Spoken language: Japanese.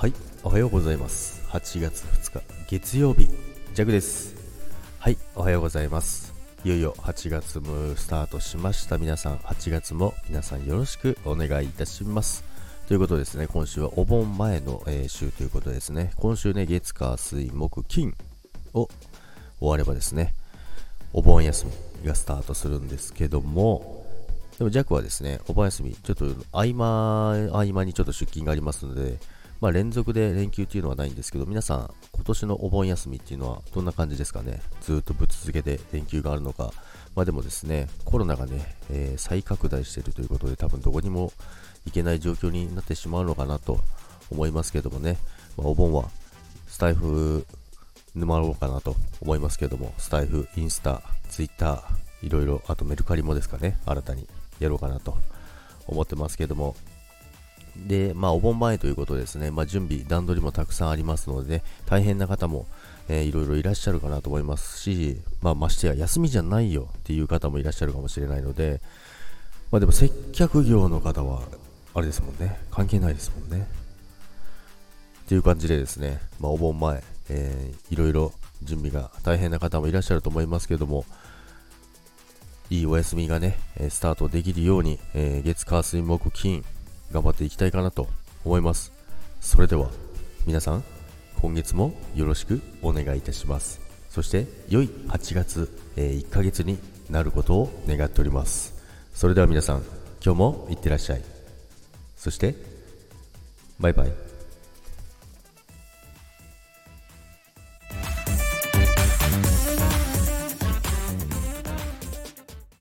はいおはようございます。8月2日月曜日。ジャグです。はいおはようございます。いよいよ8月もスタートしました。皆さん8月も皆さんよろしくお願いいたします。ということですね今週はお盆前の、えー、週ということですね。今週ね月火水木金を終わればですねお盆休みがスタートするんですけどもでも、ジャックはですね、お盆休み、ちょっと合間、合間にちょっと出勤がありますので、まあ、連続で連休っていうのはないんですけど、皆さん、今年のお盆休みっていうのはどんな感じですかね？ずっとぶっ続けて連休があるのか。まあでもですね、コロナがね、えー、再拡大しているということで、多分どこにも行けない状況になってしまうのかなと思いますけどもね、まあ、お盆はスタイフ沼ろうかなと思いますけども、スタイフ、インスタ、ツイッター、いろいろ、あとメルカリもですかね、新たにやろうかなと思ってますけども、で、まあ、お盆前ということですね、まあ、準備、段取りもたくさんありますので、ね、大変な方も、えー、いろいろいらっしゃるかなと思いますし、まあ、ましてや休みじゃないよっていう方もいらっしゃるかもしれないので、まあ、でも接客業の方は、あれですもんね、関係ないですもんね。っていう感じでですね、まあ、お盆前、えー、いろいろ準備が大変な方もいらっしゃると思いますけども、いいお休みがね、スタートできるように、えー、月火水木金頑張っていきたいかなと思います。それでは皆さん今月もよろしくお願いいたします。そして良い8月、えー、1ヶ月になることを願っております。それでは皆さん今日もいってらっしゃい。そしてバイバイ。